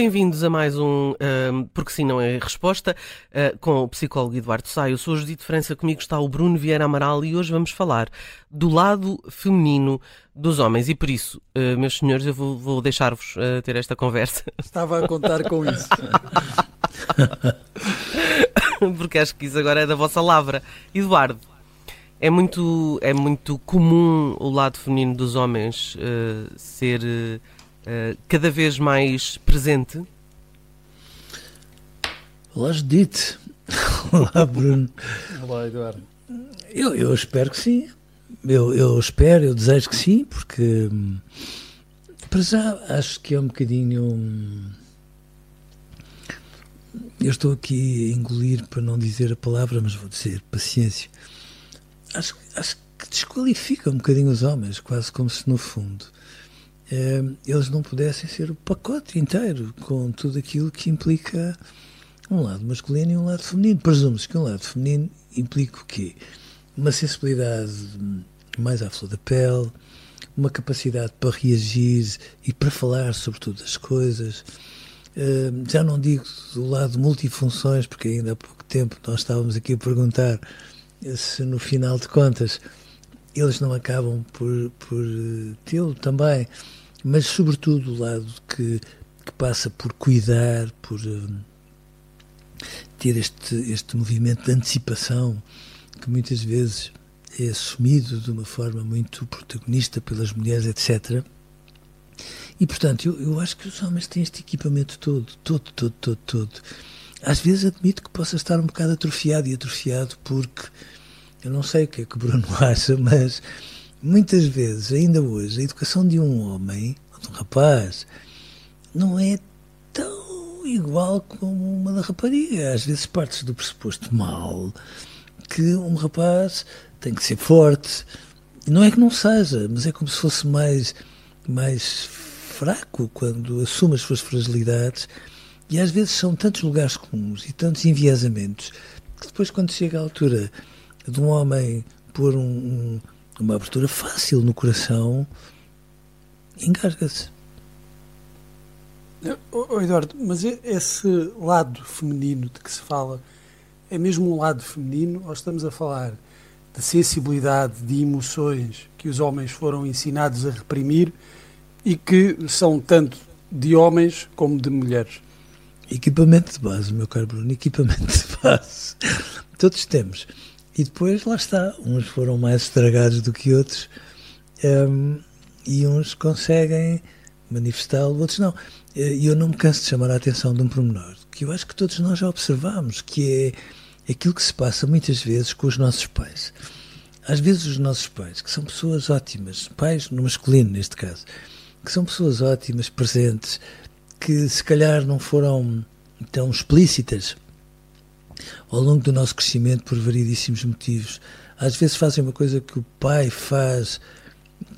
Bem-vindos a mais um um, Porque Sim Não é Resposta uh, com o psicólogo Eduardo Sá. Eu sou o Judito França, comigo está o Bruno Vieira Amaral e hoje vamos falar do lado feminino dos homens e por isso, uh, meus senhores, eu vou, vou deixar-vos uh, ter esta conversa. Estava a contar com isso. Porque acho que isso agora é da vossa lavra. Eduardo, é muito, é muito comum o lado feminino dos homens ser uh, cada vez mais presente? Olá, Judite. Olá, Bruno. Olá, Eduardo. Eu, eu espero que sim. Eu, eu espero, eu desejo que sim, porque hum, para já acho que é um bocadinho. Hum, eu estou aqui a engolir para não dizer a palavra, mas vou dizer paciência. Acho, acho que desqualifica um bocadinho os homens, quase como se no fundo eh, eles não pudessem ser o pacote inteiro com tudo aquilo que implica um lado masculino e um lado feminino. Presume-se que um lado feminino implica o quê? Uma sensibilidade mais à flor da pele, uma capacidade para reagir e para falar sobre todas as coisas. Uh, já não digo do lado multifunções, porque ainda há pouco tempo nós estávamos aqui a perguntar se no final de contas eles não acabam por, por uh, tê-lo também mas sobretudo o lado que, que passa por cuidar, por uh, ter este, este movimento de antecipação que muitas vezes é assumido de uma forma muito protagonista pelas mulheres, etc. E, portanto, eu, eu acho que os homens têm este equipamento todo, todo, todo, todo, todo. Às vezes admito que possa estar um bocado atrofiado e atrofiado porque eu não sei o que é que o Bruno acha, mas muitas vezes, ainda hoje, a educação de um homem, de um rapaz, não é tão igual como uma da rapariga. Às vezes partes do pressuposto mal que um rapaz tem que ser forte. Não é que não seja, mas é como se fosse mais, mais fraco quando assume as suas fragilidades. E às vezes são tantos lugares comuns e tantos enviesamentos que depois, quando chega a altura de um homem pôr um, um uma abertura fácil no coração, engasga-se. Oh, Eduardo, mas esse lado feminino de que se fala é mesmo um lado feminino ou estamos a falar de sensibilidade, de emoções que os homens foram ensinados a reprimir e que são tanto de homens como de mulheres? Equipamento de base, meu caro Bruno, equipamento de base. Todos temos. E depois, lá está, uns foram mais estragados do que outros um, e uns conseguem manifestá-lo, outros não. E eu não me canso de chamar a atenção de um pormenor que eu acho que todos nós já observamos, que é aquilo que se passa muitas vezes com os nossos pais. Às vezes os nossos pais, que são pessoas ótimas, pais no masculino neste caso, que são pessoas ótimas, presentes, que se calhar não foram tão explícitas ao longo do nosso crescimento por variedíssimos motivos. Às vezes fazem uma coisa que o pai faz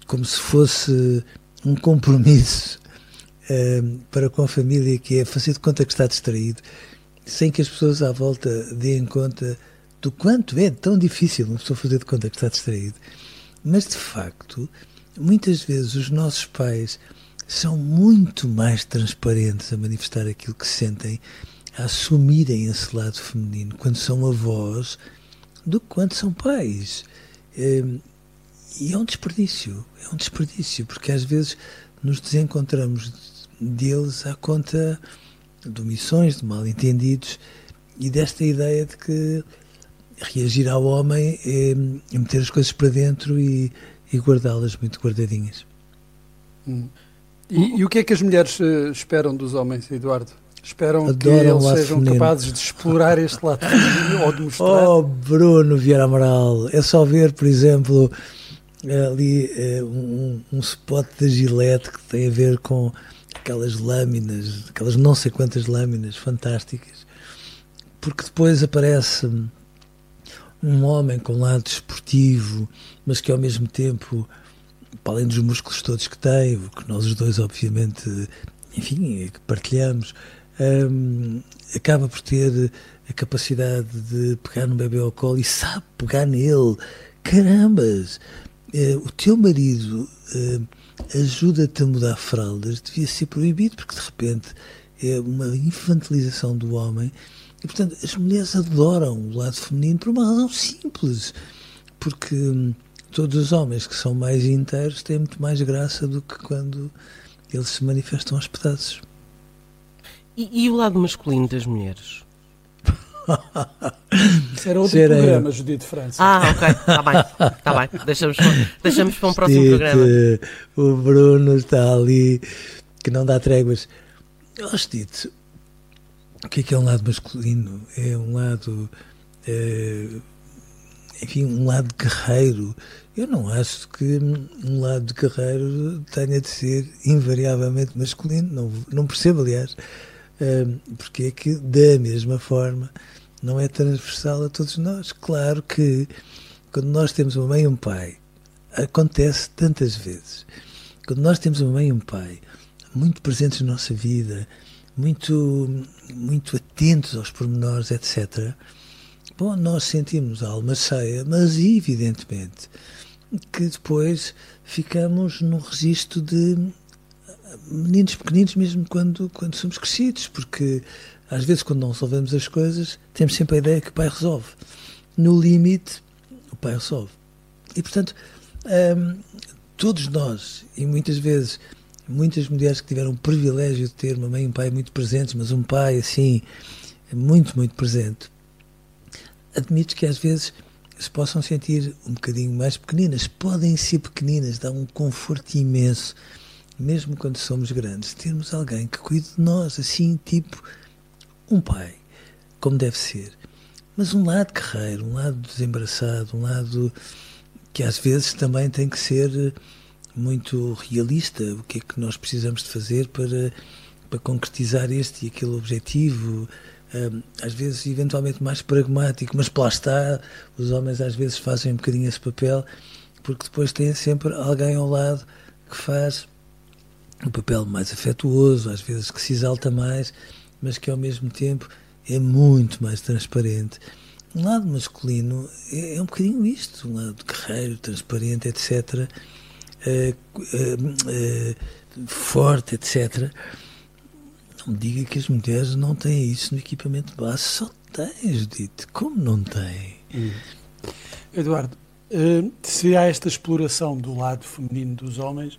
como se fosse um compromisso uh, para com a família, que é fazer de conta que está distraído, sem que as pessoas à volta deem conta do quanto é tão difícil uma pessoa fazer de conta que está distraído. Mas, de facto, muitas vezes os nossos pais são muito mais transparentes a manifestar aquilo que sentem a assumirem esse lado feminino quando são avós do que quando são pais. Ehm, e é um desperdício, é um desperdício, porque às vezes nos desencontramos deles à conta de omissões, de mal-entendidos e desta ideia de que reagir ao homem é, é meter as coisas para dentro e, e guardá-las muito guardadinhas. Hum. E, e, o que é que as mulheres uh, esperam dos homens, Eduardo? Esperam Adoram que eles sejam feminino. capazes de explorar este lado feminino ou de mostrar? Oh, Bruno Vieira Amaral, é só ver, por exemplo, ali é, um, um spot da Gillette que tem a ver com aquelas lâminas, aquelas não sei quantas lâminas fantásticas, porque depois aparece um homem com um lado esportivo, mas que ao mesmo tempo, para além dos músculos todos que tem, que nós os dois obviamente, enfim, que partilhamos, um, acaba por ter a capacidade de pegar no bebê ao colo e sabe pegar nele. Carambas! Uh, o teu marido uh, ajuda-te a mudar fraldas, devia ser proibido, porque de repente é uma infantilização do homem. E portanto, as mulheres adoram o lado feminino por uma razão simples, porque hum, todos os homens que são mais inteiros têm muito mais graça do que quando eles se manifestam aos pedaços. E, e o lado masculino das mulheres? Isso era outro Será programa, eu. Judite França. Ah, ok, está bem, está bem. Deixamos, deixamos para um próximo Judite, programa. O Bruno está ali, que não dá tréguas. Oh, Judite, o que é que é um lado masculino? É um lado, é, enfim, um lado guerreiro. Eu não acho que um lado de guerreiro tenha de ser invariavelmente masculino. Não, não percebo, aliás, porque é que, da mesma forma, não é transversal a todos nós. Claro que quando nós temos uma mãe e um pai, acontece tantas vezes. Quando nós temos uma mãe e um pai muito presentes na nossa vida, muito, muito atentos aos pormenores, etc., bom, nós sentimos a alma cheia, mas evidentemente que depois ficamos num registro de meninos pequeninos mesmo quando, quando somos crescidos, porque às vezes, quando não resolvemos as coisas, temos sempre a ideia que o pai resolve. No limite, o pai resolve. E, portanto, hum, todos nós, e muitas vezes, muitas mulheres que tiveram o privilégio de ter uma mãe e um pai muito presentes, mas um pai, assim, muito, muito presente, admito que às vezes se possam sentir um bocadinho mais pequeninas. Podem ser pequeninas, dá um conforto imenso, mesmo quando somos grandes, termos alguém que cuide de nós, assim, tipo um pai, como deve ser, mas um lado guerreiro, um lado desembaraçado, um lado que às vezes também tem que ser muito realista. O que é que nós precisamos de fazer para, para concretizar este e aquele objetivo? às vezes, eventualmente, mais pragmático, mas lá está, os homens às vezes fazem um bocadinho esse papel, porque depois têm sempre alguém ao lado que faz o papel mais afetuoso, às vezes que se exalta mais mas que ao mesmo tempo é muito mais transparente. Um lado masculino é, é um bocadinho isto, um lado guerreiro, transparente, etc., é, é, forte, etc. Não me diga que as mulheres não têm isso no equipamento base, só têm, Judite. Como não têm? Hum. Eduardo, eh, se há esta exploração do lado feminino dos homens,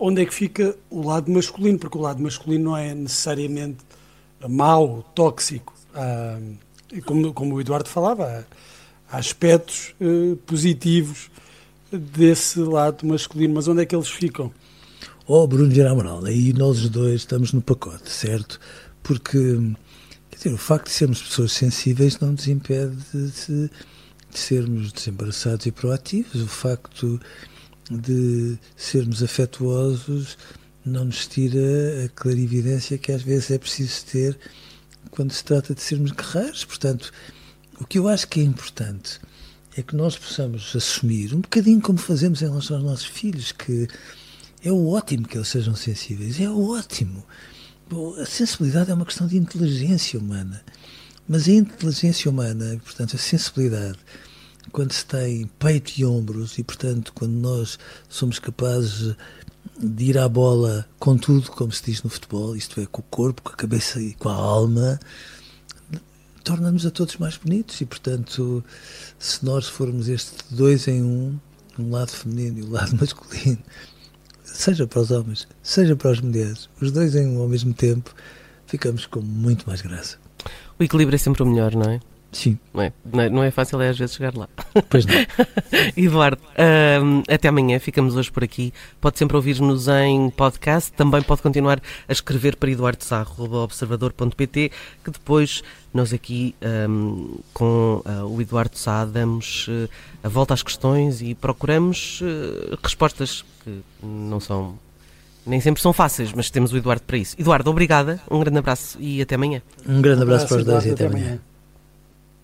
onde é que fica o lado masculino? Porque o lado masculino não é necessariamente mau, tóxico. Ah, como, como o Eduardo falava, há, aspectos uh, positivos desse lado masculino, mas onde é que eles ficam? Oh, Bruno Vieira Amaral, aí nós dois estamos no pacote, certo? Porque, quer dizer, o facto de sermos pessoas sensíveis não nos impede de, de sermos desembaraçados e proativos. O facto de sermos afetuosos não nos tira a clarividência que às vezes é preciso ter quando se trata de sermos guerreiros. Portanto, o que eu acho que é importante é que nós possamos assumir, um bocadinho como fazemos em relação aos nossos filhos, que é ótimo que eles sejam sensíveis, é ótimo. Bom, a sensibilidade é uma questão de inteligência humana, mas a inteligência humana, portanto, a sensibilidade, quando se tem peito e ombros e, portanto, quando nós somos capazes de ir à bola com tudo, como se diz no futebol, isto é, com o corpo, com a cabeça e com a alma, torna-nos a todos mais bonitos e, portanto, se nós formos este dois em um, um lado feminino e o um lado masculino, seja para os homens, seja para as mulheres, os dois em um ao mesmo tempo, ficamos com muito mais graça. O equilíbrio é sempre o melhor, não é? Sim. Não é, não é, não é fácil, é às vezes chegar lá. Pois não. Eduardo, hum, até amanhã, ficamos hoje por aqui. Pode sempre ouvir-nos em podcast, também pode continuar a escrever para eduardosá.observador.pt, que depois nós aqui hum, com uh, o Eduardo Sá damos uh, a volta às questões e procuramos uh, respostas que não são nem sempre são fáceis, mas temos o Eduardo para isso. Eduardo, obrigada, um grande abraço e até amanhã. Um grande abraço, para os dois e até amanhã.